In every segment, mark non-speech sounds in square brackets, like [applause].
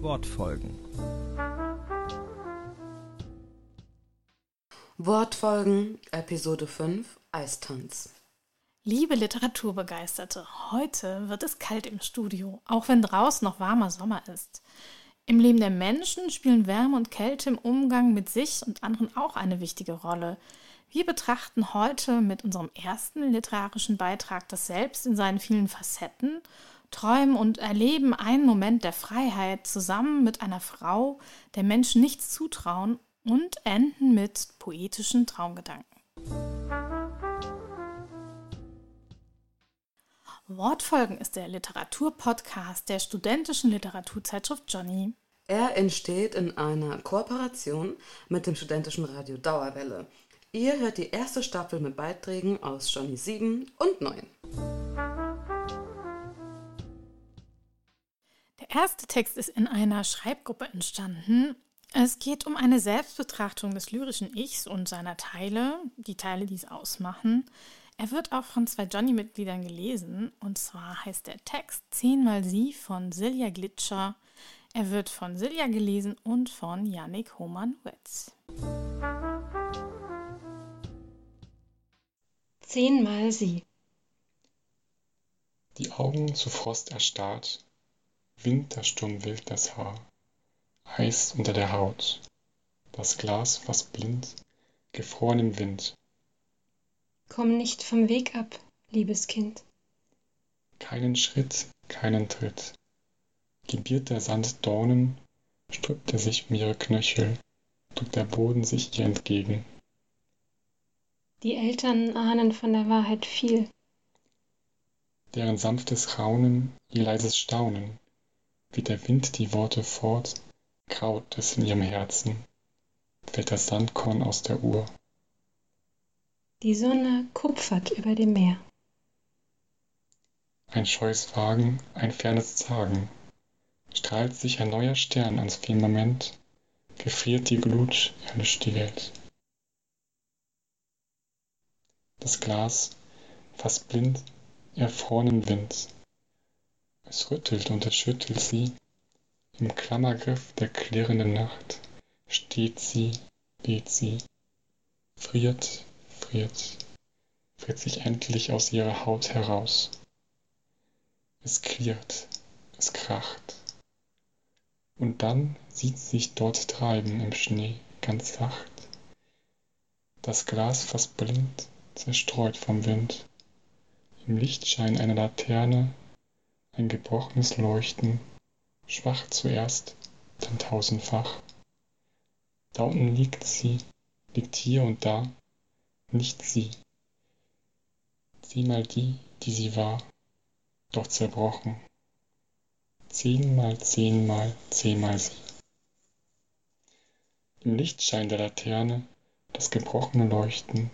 Wortfolgen. Wortfolgen, Episode 5, Eistanz. Liebe Literaturbegeisterte, heute wird es kalt im Studio, auch wenn draußen noch warmer Sommer ist. Im Leben der Menschen spielen Wärme und Kälte im Umgang mit sich und anderen auch eine wichtige Rolle. Wir betrachten heute mit unserem ersten literarischen Beitrag das Selbst in seinen vielen Facetten, träumen und erleben einen Moment der Freiheit zusammen mit einer Frau, der Menschen nichts zutrauen und enden mit poetischen Traumgedanken. Wortfolgen ist der Literaturpodcast der studentischen Literaturzeitschrift Johnny. Er entsteht in einer Kooperation mit dem studentischen Radio Dauerwelle. Ihr hört die erste Staffel mit Beiträgen aus Johnny 7 und 9. erste Text ist in einer Schreibgruppe entstanden. Es geht um eine Selbstbetrachtung des lyrischen Ichs und seiner Teile, die Teile, die es ausmachen. Er wird auch von zwei Johnny-Mitgliedern gelesen, und zwar heißt der Text Zehnmal Sie von Silja Glitscher. Er wird von Silja gelesen und von Yannick Hohmann-Wetz. Zehnmal Sie. Die Augen zu Frost erstarrt, Wintersturm wild das Haar, Eis unter der Haut, das Glas fast blind, gefroren im Wind, Komm nicht vom Weg ab, liebes Kind. Keinen Schritt, keinen Tritt. Gebiert der Sand Dornen, stülpt er sich um ihre Knöchel, drückt der Boden sich ihr entgegen. Die Eltern ahnen von der Wahrheit viel. Deren sanftes Raunen, ihr leises Staunen, wie der Wind die Worte fort, graut es in ihrem Herzen, fällt das Sandkorn aus der Uhr. Die Sonne kupfert über dem Meer. Ein scheues Wagen, ein fernes Zagen. Strahlt sich ein neuer Stern ans Firmament, gefriert die Glut, erlischt die Welt. Das Glas, fast blind, erfroren im Wind. Es rüttelt und es schüttelt sie, im Klammergriff der klirrenden Nacht steht sie, geht sie, friert, friert, friert sich endlich aus ihrer Haut heraus. Es klirrt, es kracht. Und dann sieht sie sich dort treiben im Schnee ganz sacht. Das Glas fast blind, zerstreut vom Wind. Im Lichtschein einer Laterne ein gebrochenes Leuchten, schwach zuerst, dann tausendfach. Da unten liegt sie, liegt hier und da, nicht sie. Zehnmal die, die sie war, doch zerbrochen. Zehnmal, zehnmal, zehnmal sie. Im Lichtschein der Laterne das gebrochene Leuchten.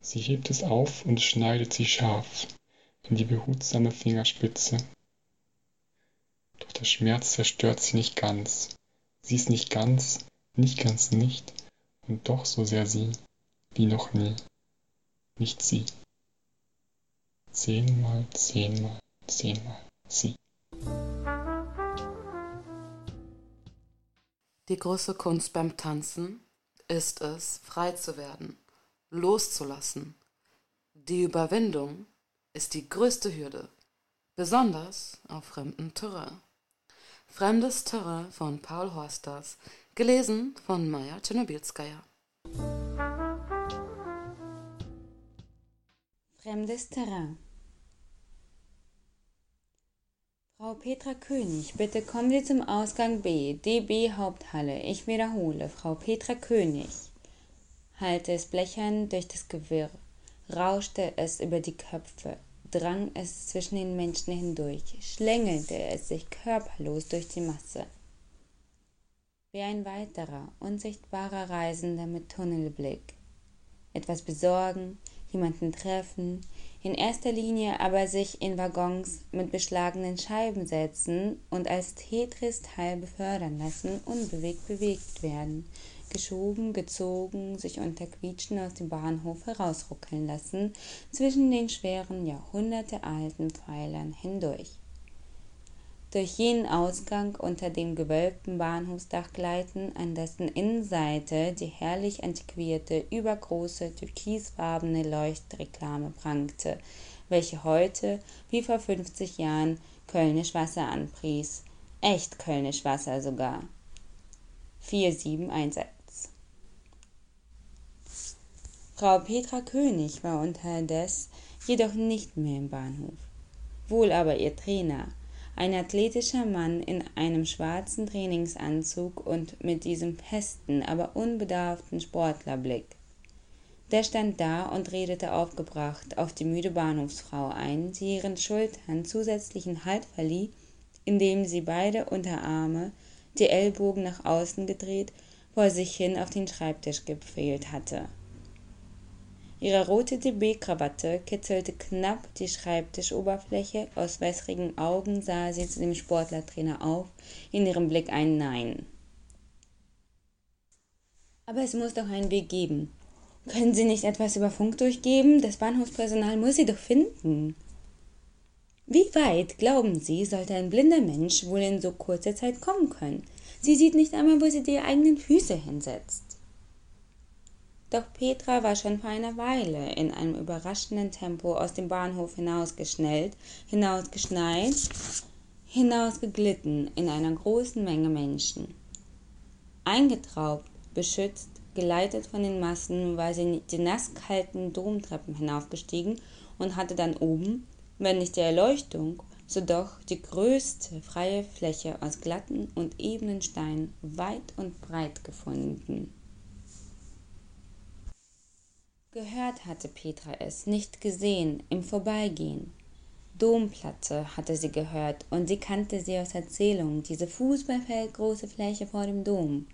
Sie hebt es auf und schneidet sie scharf in die behutsame Fingerspitze. Doch der Schmerz zerstört sie nicht ganz. Sie ist nicht ganz, nicht ganz nicht, und doch so sehr sie wie noch nie. Nicht sie. Zehnmal, zehnmal, zehnmal sie. Die große Kunst beim Tanzen ist es, frei zu werden, loszulassen. Die Überwindung ist die größte Hürde, besonders auf fremdem Terrain. Fremdes Terrain von Paul Horsters, gelesen von Maja Czernobilskaya. Fremdes Terrain. Frau Petra König, bitte kommen Sie zum Ausgang B, DB Haupthalle. Ich wiederhole, Frau Petra König. Hallte es blechern durch das Gewirr, rauschte es über die Köpfe, drang es zwischen den Menschen hindurch, schlängelte es sich körperlos durch die Masse. Wie ein weiterer, unsichtbarer Reisender mit Tunnelblick. Etwas besorgen, jemanden treffen, in erster Linie aber sich in Waggons mit beschlagenen Scheiben setzen und als Tetris-Teil befördern lassen, unbewegt bewegt werden, geschoben, gezogen, sich unter Quietschen aus dem Bahnhof herausruckeln lassen, zwischen den schweren, jahrhundertealten Pfeilern hindurch. durch jenen Ausgang unter dem gewölbten Bahnhofsdach gleiten, an dessen Innenseite die herrlich antiquierte, übergroße, türkisfarbene Leuchtreklame prangte, welche heute, wie vor fünfzig Jahren, Kölnisch Wasser anpries. Echt Kölnisch Wasser sogar. 4711 Frau Petra König war unterdes jedoch nicht mehr im Bahnhof. Wohl aber ihr Trainer, ein athletischer Mann in einem schwarzen Trainingsanzug und mit diesem festen, aber unbedarften Sportlerblick. Der stand da und redete aufgebracht auf die müde Bahnhofsfrau ein, die ihren Schultern zusätzlichen Halt verlieh, indem sie beide Unterarme, die Ellbogen nach außen gedreht, vor sich hin auf den Schreibtisch gepfählt hatte. Ihre rote DB-Krawatte kitzelte knapp die Schreibtischoberfläche, aus wässrigen Augen sah sie zu dem Sportlertrainer auf, in ihrem Blick ein Nein. Aber es muss doch einen Weg geben. Können Sie nicht etwas über Funk durchgeben? Das Bahnhofspersonal muss Sie doch finden. Wie weit, glauben Sie, sollte ein blinder Mensch wohl in so kurzer Zeit kommen können? Sie sieht nicht einmal, wo sie die eigenen Füße hinsetzt. Doch Petra war schon vor einer Weile in einem überraschenden Tempo aus dem Bahnhof hinausgeschnellt, hinausgeschneit, hinausgeglitten in einer großen Menge Menschen. Eingetraubt, beschützt, geleitet von den Massen, war sie die nasskalten Domtreppen hinaufgestiegen und hatte dann oben, wenn nicht die Erleuchtung, so doch die größte freie Fläche aus glatten und ebenen Steinen weit und breit gefunden. Gehört hatte Petra es, nicht gesehen, im Vorbeigehen. Domplatte hatte sie gehört, und sie kannte sie aus Erzählungen, diese fußballfeldgroße Fläche vor dem Dom.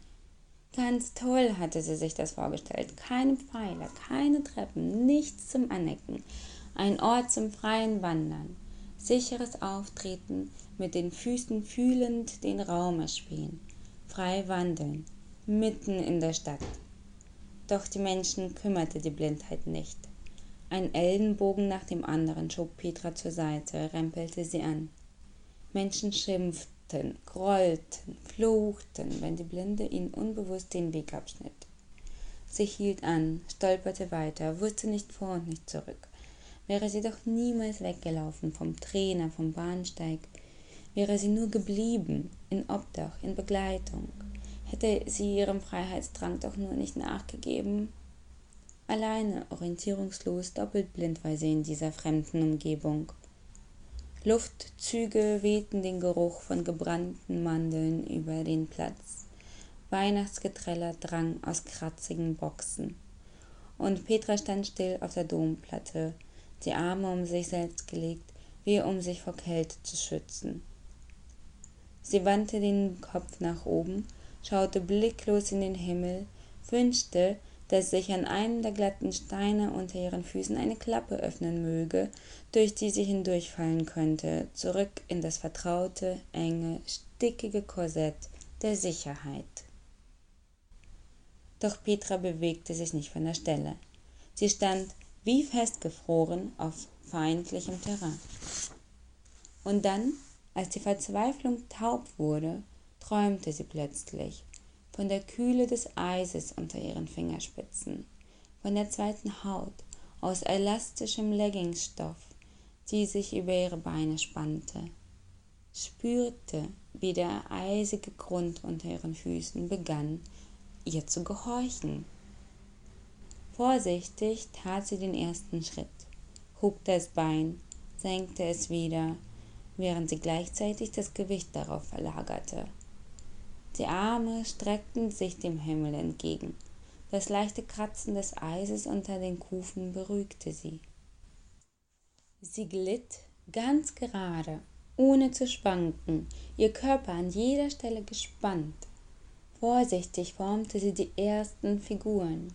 Ganz toll hatte sie sich das vorgestellt. Keine Pfeiler, keine Treppen, nichts zum Anecken. Ein Ort zum freien Wandern. Sicheres Auftreten, mit den Füßen fühlend den Raum erspähen. Frei wandeln, mitten in der Stadt. Doch die Menschen kümmerte die Blindheit nicht. Ein Ellenbogen nach dem anderen schob Petra zur Seite, rempelte sie an. Menschen schimpften, grollten, fluchten, wenn die Blinde ihnen unbewusst den Weg abschnitt. Sie hielt an, stolperte weiter, wusste nicht vor und nicht zurück. Wäre sie doch niemals weggelaufen vom Trainer, vom Bahnsteig, wäre sie nur geblieben, in Obdach, in Begleitung, hätte sie ihrem Freiheitsdrang doch nur nicht nachgegeben. Alleine, orientierungslos, doppelt blind war sie in dieser fremden Umgebung. Luftzüge wehten den Geruch von gebrannten Mandeln über den Platz. Weihnachtsgeträller drang aus kratzigen Boxen. Und Petra stand still auf der Domplatte, die Arme um sich selbst gelegt, wie um sich vor Kälte zu schützen. Sie wandte den Kopf nach oben schaute blicklos in den Himmel, wünschte, dass sich an einem der glatten Steine unter ihren Füßen eine Klappe öffnen möge, durch die sie hindurchfallen könnte, zurück in das vertraute, enge, stickige Korsett der Sicherheit. Doch Petra bewegte sich nicht von der Stelle. Sie stand wie festgefroren auf feindlichem Terrain. Und dann, als die Verzweiflung taub wurde, träumte sie plötzlich von der Kühle des Eises unter ihren Fingerspitzen, von der zweiten Haut aus elastischem Leggingsstoff, die sich über ihre Beine spannte, spürte, wie der eisige Grund unter ihren Füßen begann, ihr zu gehorchen. Vorsichtig tat sie den ersten Schritt, hob das Bein, senkte es wieder, während sie gleichzeitig das Gewicht darauf verlagerte. Die Arme streckten sich dem Himmel entgegen. Das leichte Kratzen des Eises unter den Kufen beruhigte sie. Sie glitt ganz gerade, ohne zu schwanken, ihr Körper an jeder Stelle gespannt. Vorsichtig formte sie die ersten Figuren.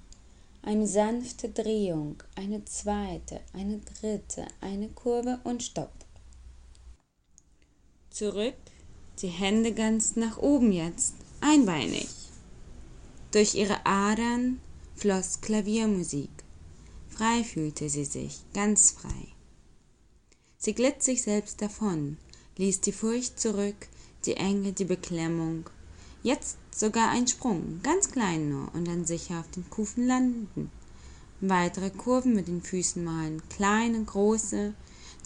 Eine sanfte Drehung, eine zweite, eine dritte, eine Kurve und Stopp. Zurück die Hände ganz nach oben jetzt, einbeinig. Durch ihre Adern floss Klaviermusik. Frei fühlte sie sich, ganz frei. Sie glitt sich selbst davon, ließ die Furcht zurück, die Enge, die Beklemmung. Jetzt sogar ein Sprung, ganz klein nur, und dann sicher auf den Kufen landen. Weitere Kurven mit den Füßen malen, kleine, große.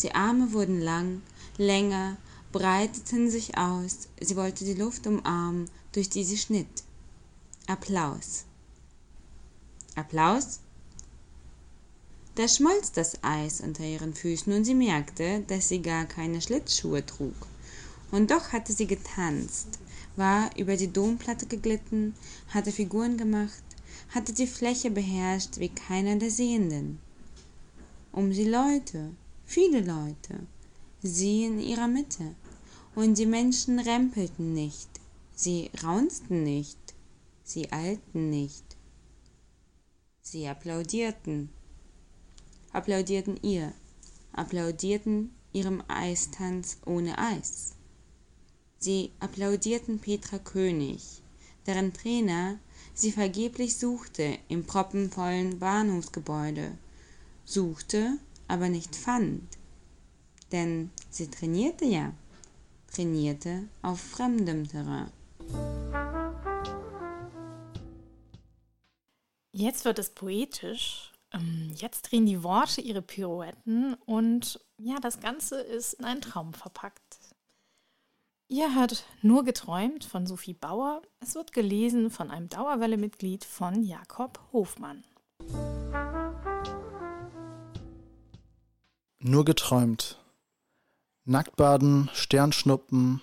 Die Arme wurden lang, länger, breiteten sich aus. Sie wollte die Luft umarmen, durch die sie schnitt. Applaus. Applaus? Da schmolz das Eis unter ihren Füßen und sie merkte, dass sie gar keine Schlittschuhe trug. Und doch hatte sie getanzt, war über die Domplatte geglitten, hatte Figuren gemacht, hatte die Fläche beherrscht wie keiner der Sehenden. Um sie Leute, viele Leute, sie in ihrer Mitte. Und die Menschen rempelten nicht, sie raunzten nicht, sie eilten nicht. Sie applaudierten applaudierten ihr, applaudierten ihrem Eistanz ohne Eis. Sie applaudierten Petra König, deren Trainer sie vergeblich suchte im proppenvollen Bahnhofsgebäude, suchte, aber nicht fand. Denn sie trainierte ja, trainierte auf fremdem Terrain. Jetzt wird es poetisch ähm, jetzt drehen die Worte ihre Pirouetten und ja, das Ganze ist in einen Traum verpackt. Ihr hört Nur geträumt von Sophie Bauer. Es wird gelesen von einem Dauerwelle-Mitglied von Jakob Hofmann. Nur geträumt. Nacktbaden, Sternschnuppen,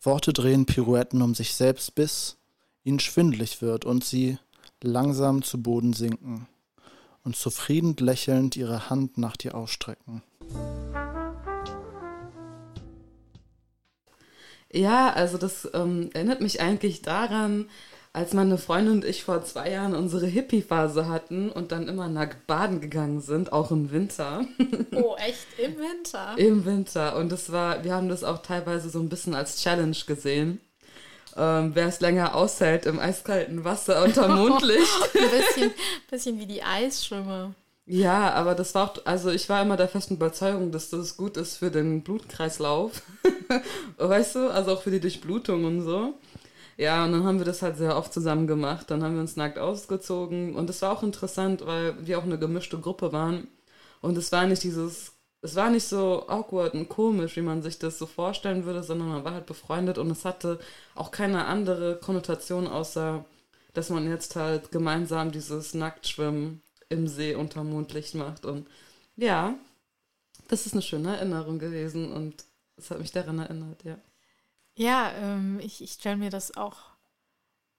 Worte drehen Pirouetten um sich selbst, bis ihnen schwindlig wird und sie langsam zu Boden sinken und zufrieden lächelnd ihre Hand nach dir ausstrecken. Ja, also das ähm, erinnert mich eigentlich daran, als meine Freundin und ich vor zwei Jahren unsere Hippie-Phase hatten und dann immer nackt baden gegangen sind, auch im Winter. [laughs] Oh, echt? Im Winter? Im Winter. Und das war, wir haben das auch teilweise so ein bisschen als Challenge gesehen ähm, wer es länger aushält im eiskalten Wasser unter [laughs] Mondlicht. [laughs] Ein bisschen, bisschen wie die Eisschwimmer. Ja, aber das war auch, also ich war immer der festen Überzeugung, dass das gut ist für den Blutkreislauf. weißt du, also auch für die Durchblutung und so. Ja, und dann haben wir das halt sehr oft zusammen gemacht. Dann haben wir uns nackt ausgezogen. Und es war auch interessant, weil wir auch eine gemischte Gruppe waren. Und es war nicht dieses es war nicht so awkward und komisch, wie man sich das so vorstellen würde, sondern man war halt befreundet und es hatte auch keine andere Konnotation, außer dass man jetzt halt gemeinsam dieses Nacktschwimmen im See unter Mondlicht macht. Und ja, das ist eine schöne Erinnerung gewesen und es hat mich daran erinnert, ja. Ja, ähm, ich, ich stelle mir das auch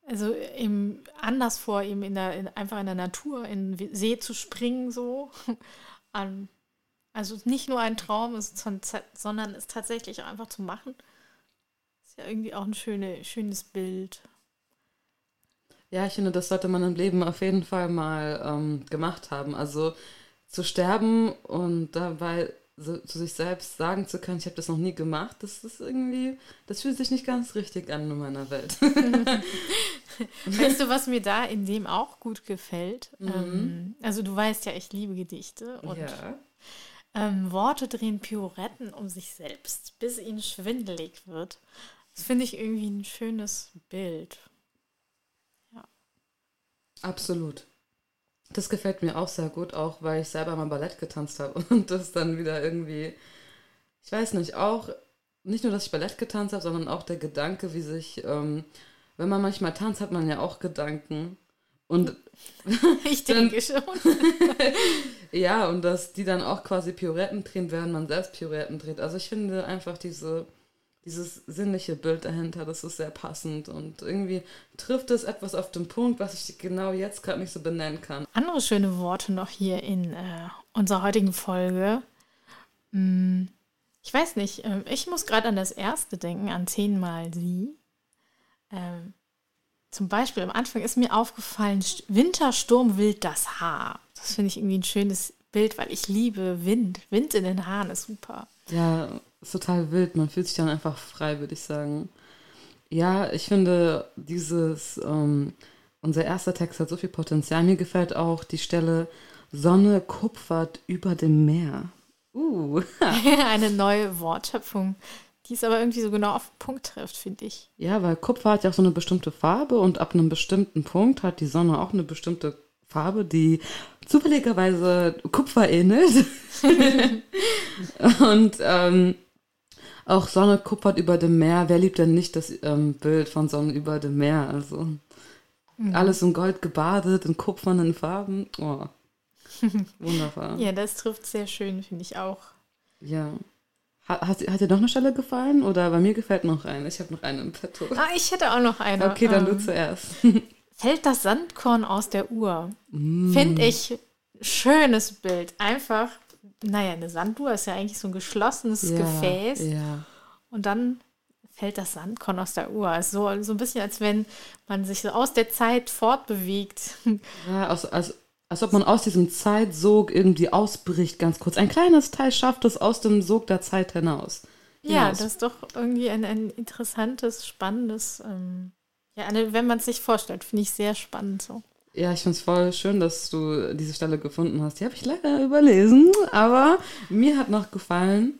also eben anders vor, eben in der, in, einfach in der Natur, in den See zu springen, so. An, [laughs] also nicht nur ein Traum ist, sondern es tatsächlich auch einfach zu machen. Ist ja irgendwie auch ein schöne, schönes Bild. Ja, ich finde, das sollte man im Leben auf jeden Fall mal ähm, gemacht haben. Also zu sterben und dabei so, zu sich selbst sagen zu können, ich habe das noch nie gemacht, das ist irgendwie, das fühlt sich nicht ganz richtig an in meiner Welt. [laughs] weißt du, was mir da in dem auch gut gefällt? Mhm. Ähm, also du weißt ja, ich liebe Gedichte und ja. Ähm, Worte drehen Pirouetten um sich selbst, bis ihnen schwindelig wird. Das finde ich irgendwie ein schönes Bild. Ja. Absolut. Das gefällt mir auch sehr gut, auch weil ich selber mal Ballett getanzt habe [laughs] und das dann wieder irgendwie, ich weiß nicht, auch nicht nur, dass ich Ballett getanzt habe, sondern auch der Gedanke, wie sich, ähm, wenn man manchmal tanzt, hat man ja auch Gedanken. Und [laughs] ich denke schon. [laughs] ja, und dass die dann auch quasi Pirouetten drehen, während man selbst Pirouetten dreht. Also ich finde einfach diese, dieses sinnliche Bild dahinter, das ist sehr passend und irgendwie trifft es etwas auf den Punkt, was ich genau jetzt gerade nicht so benennen kann. Andere schöne Worte noch hier in äh, unserer heutigen Folge. Hm, ich weiß nicht, äh, ich muss gerade an das erste denken, an zehnmal sie. Ähm, zum Beispiel am Anfang ist mir aufgefallen, Wintersturm wild das Haar. Das finde ich irgendwie ein schönes Bild, weil ich liebe Wind. Wind in den Haaren ist super. Ja, ist total wild. Man fühlt sich dann einfach frei, würde ich sagen. Ja, ich finde dieses, ähm, unser erster Text hat so viel Potenzial. Mir gefällt auch die Stelle Sonne kupfert über dem Meer. Uh. [laughs] Eine neue Wortschöpfung die es aber irgendwie so genau auf den Punkt trifft, finde ich. Ja, weil Kupfer hat ja auch so eine bestimmte Farbe und ab einem bestimmten Punkt hat die Sonne auch eine bestimmte Farbe, die zufälligerweise Kupfer ähnelt. [laughs] [laughs] und ähm, auch Sonne kuppert über dem Meer. Wer liebt denn nicht das ähm, Bild von Sonne über dem Meer? Also mhm. alles in Gold gebadet, in kupfernen Farben. Oh. [laughs] Wunderbar. ja, das trifft sehr schön, finde ich auch. Ja. Hat, hat, dir noch eine Stelle gefallen oder bei mir gefällt noch eine? Ich habe noch eine im Petto. Ah, ich hätte auch noch eine. Okay, dann ähm, du zuerst. [laughs] Fällt das Sandkorn aus der Uhr? Mm. Finde ich schönes Bild. Einfach, naja, eine Sanduhr ist ja eigentlich so ein geschlossenes ja, Gefäß. Ja. Und dann fällt das Sandkorn aus der Uhr. Also so, so ein bisschen, als wenn man sich so aus der Zeit fortbewegt. [laughs] Ja, aus, als, als ob man aus diesem Zeitsog irgendwie ausbricht, ganz kurz. Ein kleines Teil schafft es aus dem Sog der Zeit hinaus. Ja, hinaus. das ist doch irgendwie ein, ein interessantes, spannendes, ähm, ja, eine, wenn man es sich vorstellt, finde ich sehr spannend so. Ja, ich finde es voll schön, dass du diese Stelle gefunden hast. Die habe ich leider überlesen, aber mir hat noch gefallen.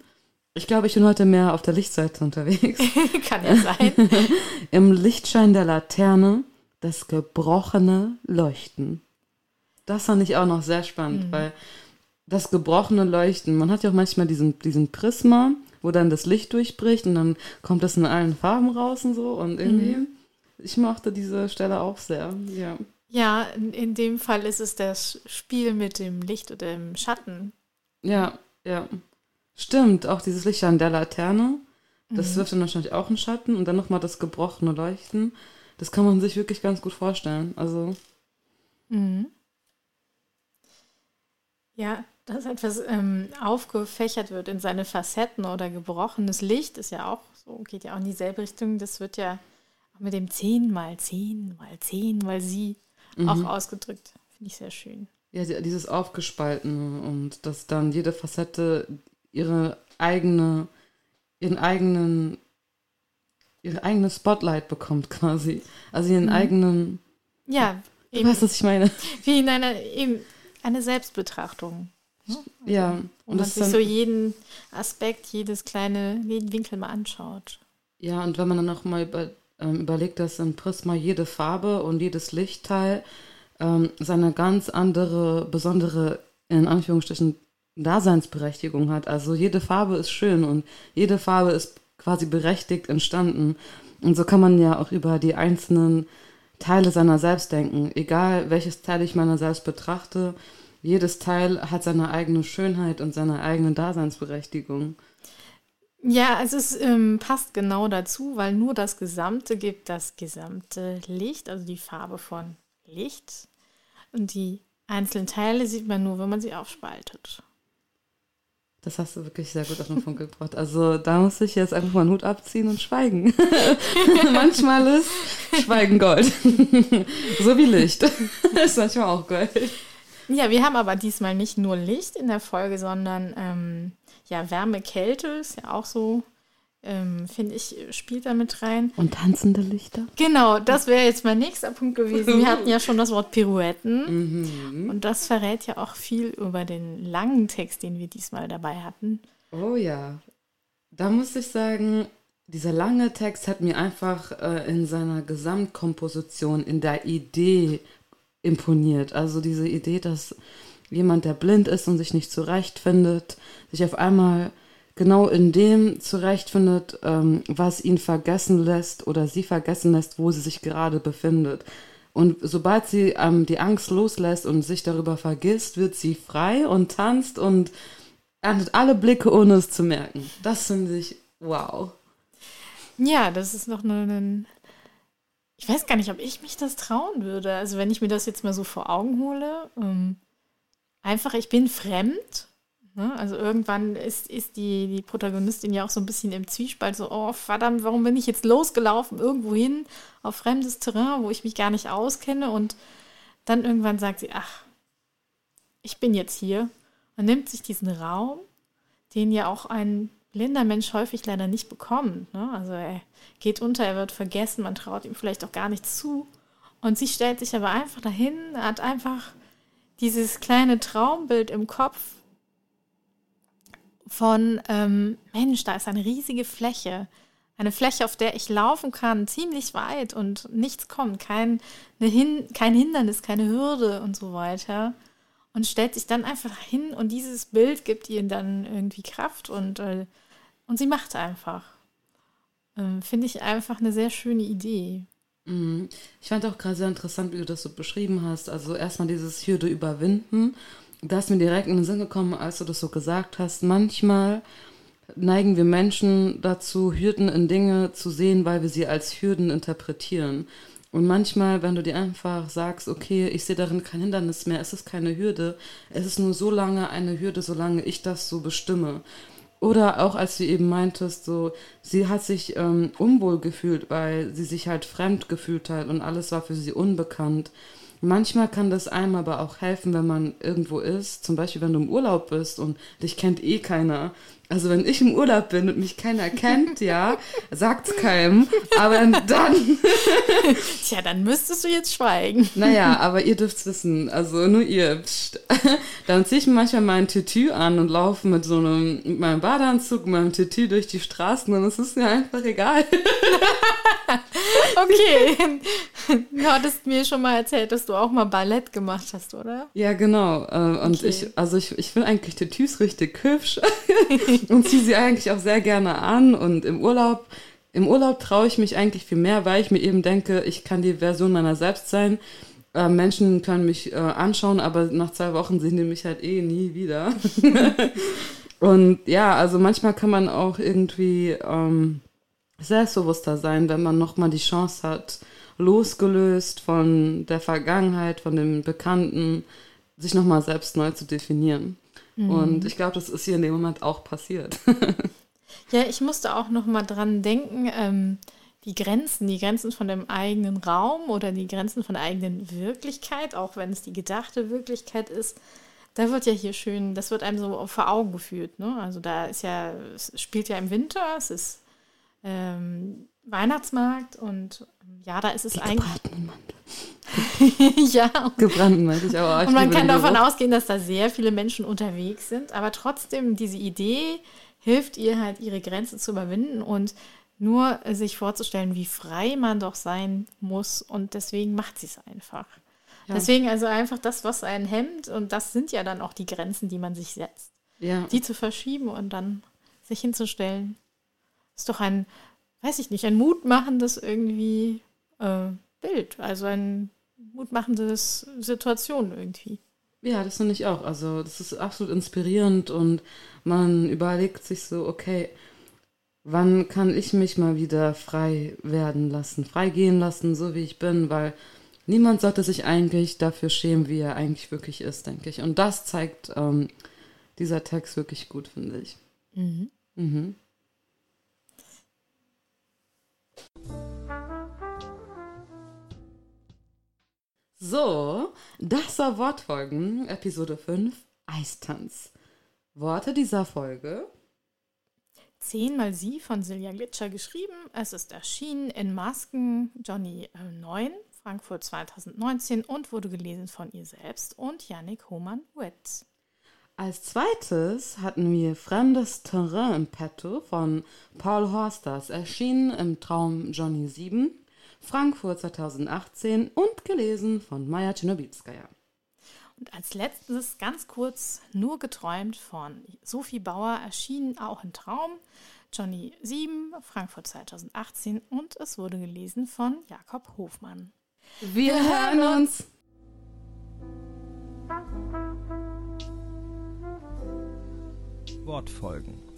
Ich glaube, ich bin heute mehr auf der Lichtseite unterwegs. [laughs] Kann ja sein. [laughs] Im Lichtschein der Laterne das gebrochene Leuchten. Das fand ich auch noch sehr spannend, mhm. weil das gebrochene Leuchten, man hat ja auch manchmal diesen, diesen Prisma, wo dann das Licht durchbricht und dann kommt das in allen Farben raus und so und irgendwie, mhm. ich mochte diese Stelle auch sehr, ja. Ja, in, in dem Fall ist es das Spiel mit dem Licht oder dem Schatten. Ja, ja. Stimmt, auch dieses Licht an der Laterne, das mhm. wirft dann wahrscheinlich auch einen Schatten und dann nochmal das gebrochene Leuchten. Das kann man sich wirklich ganz gut vorstellen. Also. Mhm. Ja, dass etwas ähm, aufgefächert wird in seine Facetten oder gebrochenes Licht ist ja auch so, geht ja auch in dieselbe Richtung. Das wird ja auch mit dem 10 mal 10 mal 10 mal sie mhm. auch ausgedrückt. Finde ich sehr schön. Ja, dieses Aufgespaltene und dass dann jede Facette ihre eigene, ihren eigenen, ihre eigene Spotlight bekommt quasi. Also ihren mhm. eigenen. Ja, du eben, weißt, was ich meine. [laughs] Wie in einer eben eine Selbstbetrachtung. Ne? Also, ja. Und man sich so jeden Aspekt, jedes kleine, jeden Winkel mal anschaut. Ja, und wenn man dann auch mal über, ähm, überlegt, dass im Prisma jede Farbe und jedes Lichtteil ähm, seine ganz andere, besondere, in Anführungsstrichen, Daseinsberechtigung hat. Also jede Farbe ist schön und jede Farbe ist quasi berechtigt entstanden. Und so kann man ja auch über die einzelnen Teile seiner selbst denken. Egal welches Teil ich meiner selbst betrachte, jedes Teil hat seine eigene Schönheit und seine eigene Daseinsberechtigung. Ja, also es ähm, passt genau dazu, weil nur das Gesamte gibt das gesamte Licht, also die Farbe von Licht. Und die einzelnen Teile sieht man nur, wenn man sie aufspaltet. Das hast du wirklich sehr gut auf den Punkt gebracht. Also da muss ich jetzt einfach mal einen Hut abziehen und schweigen. [laughs] manchmal ist Schweigen Gold. [laughs] so wie Licht. [laughs] ist manchmal auch Gold. Ja, wir haben aber diesmal nicht nur Licht in der Folge, sondern ähm, ja, Wärme, Kälte ist ja auch so ähm, finde ich, spielt da mit rein. Und tanzende Lichter? Genau, das wäre jetzt mein nächster Punkt gewesen. Wir hatten ja schon das Wort Pirouetten. Mhm. Und das verrät ja auch viel über den langen Text, den wir diesmal dabei hatten. Oh ja. Da muss ich sagen, dieser lange Text hat mir einfach äh, in seiner Gesamtkomposition, in der Idee imponiert. Also diese Idee, dass jemand, der blind ist und sich nicht zurechtfindet, sich auf einmal genau in dem zurechtfindet, ähm, was ihn vergessen lässt oder sie vergessen lässt, wo sie sich gerade befindet. Und sobald sie ähm, die Angst loslässt und sich darüber vergisst, wird sie frei und tanzt und erntet alle Blicke, ohne es zu merken. Das finde ich wow. Ja, das ist noch ein. Ich weiß gar nicht, ob ich mich das trauen würde. Also, wenn ich mir das jetzt mal so vor Augen hole, ähm, einfach, ich bin fremd Ne? Also irgendwann ist, ist die, die Protagonistin ja auch so ein bisschen im Zwiespalt, so, oh verdammt, warum bin ich jetzt losgelaufen, irgendwo hin, auf fremdes Terrain, wo ich mich gar nicht auskenne. Und dann irgendwann sagt sie, ach, ich bin jetzt hier. Und nimmt sich diesen Raum, den ja auch ein blinder Mensch häufig leider nicht bekommt. Ne? Also er geht unter, er wird vergessen, man traut ihm vielleicht auch gar nichts zu. Und sie stellt sich aber einfach dahin, hat einfach dieses kleine Traumbild im Kopf, von, ähm, Mensch, da ist eine riesige Fläche. Eine Fläche, auf der ich laufen kann, ziemlich weit und nichts kommt, kein, Hin kein Hindernis, keine Hürde und so weiter. Und stellt sich dann einfach hin und dieses Bild gibt ihr dann irgendwie Kraft und, äh, und sie macht einfach. Ähm, Finde ich einfach eine sehr schöne Idee. Mhm. Ich fand auch gerade sehr interessant, wie du das so beschrieben hast. Also erstmal dieses Hürde überwinden. Da ist mir direkt in den Sinn gekommen, als du das so gesagt hast. Manchmal neigen wir Menschen dazu, Hürden in Dinge zu sehen, weil wir sie als Hürden interpretieren. Und manchmal, wenn du dir einfach sagst, okay, ich sehe darin kein Hindernis mehr, es ist keine Hürde, es ist nur so lange eine Hürde, solange ich das so bestimme. Oder auch als du eben meintest, so, sie hat sich ähm, unwohl gefühlt, weil sie sich halt fremd gefühlt hat und alles war für sie unbekannt. Manchmal kann das einem aber auch helfen, wenn man irgendwo ist, zum Beispiel wenn du im Urlaub bist und dich kennt eh keiner also wenn ich im Urlaub bin und mich keiner kennt, ja, [laughs] sagt's keinem. Aber dann. [laughs] Tja, dann müsstest du jetzt schweigen. Naja, [laughs] aber ihr dürft's wissen. Also nur ihr. Pst. Dann ziehe ich mir manchmal meinen Tütü an und laufe mit so einem, mit meinem Badeanzug, meinem Tütü durch die Straßen und es ist mir einfach egal. okay. [laughs] Du hattest mir schon mal erzählt, dass du auch mal Ballett gemacht hast, oder? Ja, genau. Äh, und okay. ich, also ich, ich finde eigentlich Tütüs richtig hübsch [laughs] und ziehe sie eigentlich auch sehr gerne an. Und im Urlaub, im Urlaub traue ich mich eigentlich viel mehr, weil ich mir eben denke, ich kann die Version meiner selbst sein. Äh, Menschen können mich äh, anschauen, aber nach zwei Wochen sehen die mich halt eh nie wieder. [laughs] und ja, also manchmal kann man auch irgendwie ähm, selbstbewusster sein, wenn man nochmal die Chance hat, losgelöst von der Vergangenheit, von dem Bekannten, sich nochmal selbst neu zu definieren. Mhm. Und ich glaube, das ist hier in dem Moment auch passiert. [laughs] ja, ich musste auch nochmal dran denken, ähm, die Grenzen, die Grenzen von dem eigenen Raum oder die Grenzen von der eigenen Wirklichkeit, auch wenn es die gedachte Wirklichkeit ist, da wird ja hier schön, das wird einem so vor Augen geführt. Ne? Also da ist ja, es spielt ja im Winter, es ist ähm, Weihnachtsmarkt und ja, da ist es eigentlich. [laughs] ja. Gebrannten meinte ich aber. Und man kann davon Geruch. ausgehen, dass da sehr viele Menschen unterwegs sind, aber trotzdem diese Idee hilft ihr halt, ihre Grenzen zu überwinden und nur sich vorzustellen, wie frei man doch sein muss und deswegen macht sie es einfach. Ja. Deswegen also einfach das, was einen hemmt und das sind ja dann auch die Grenzen, die man sich setzt. Ja. Die zu verschieben und dann sich hinzustellen, ist doch ein weiß ich nicht, ein mutmachendes irgendwie äh, Bild, also ein mutmachendes Situation irgendwie. Ja, das finde ich auch. Also das ist absolut inspirierend und man überlegt sich so, okay, wann kann ich mich mal wieder frei werden lassen, frei gehen lassen, so wie ich bin, weil niemand sollte sich eigentlich dafür schämen, wie er eigentlich wirklich ist, denke ich. Und das zeigt ähm, dieser Text wirklich gut, finde ich. Mhm. Mhm. So, das war Wortfolgen, Episode 5, Eistanz. Worte dieser Folge. 10 mal Sie von Silja Glitscher geschrieben. Es ist erschienen in Masken Johnny 9, äh, Frankfurt 2019 und wurde gelesen von ihr selbst und Yannick Hohmann-Witz. Als zweites hatten wir Fremdes Terrain im Petto von Paul Horsters, erschienen im Traum Johnny 7 Frankfurt 2018 und gelesen von Maja Czernobilskaya. Und als letztes ganz kurz Nur geträumt von Sophie Bauer erschienen auch im Traum. Johnny 7, Frankfurt 2018 und es wurde gelesen von Jakob Hofmann. Wir, Wir hören uns! Wortfolgen.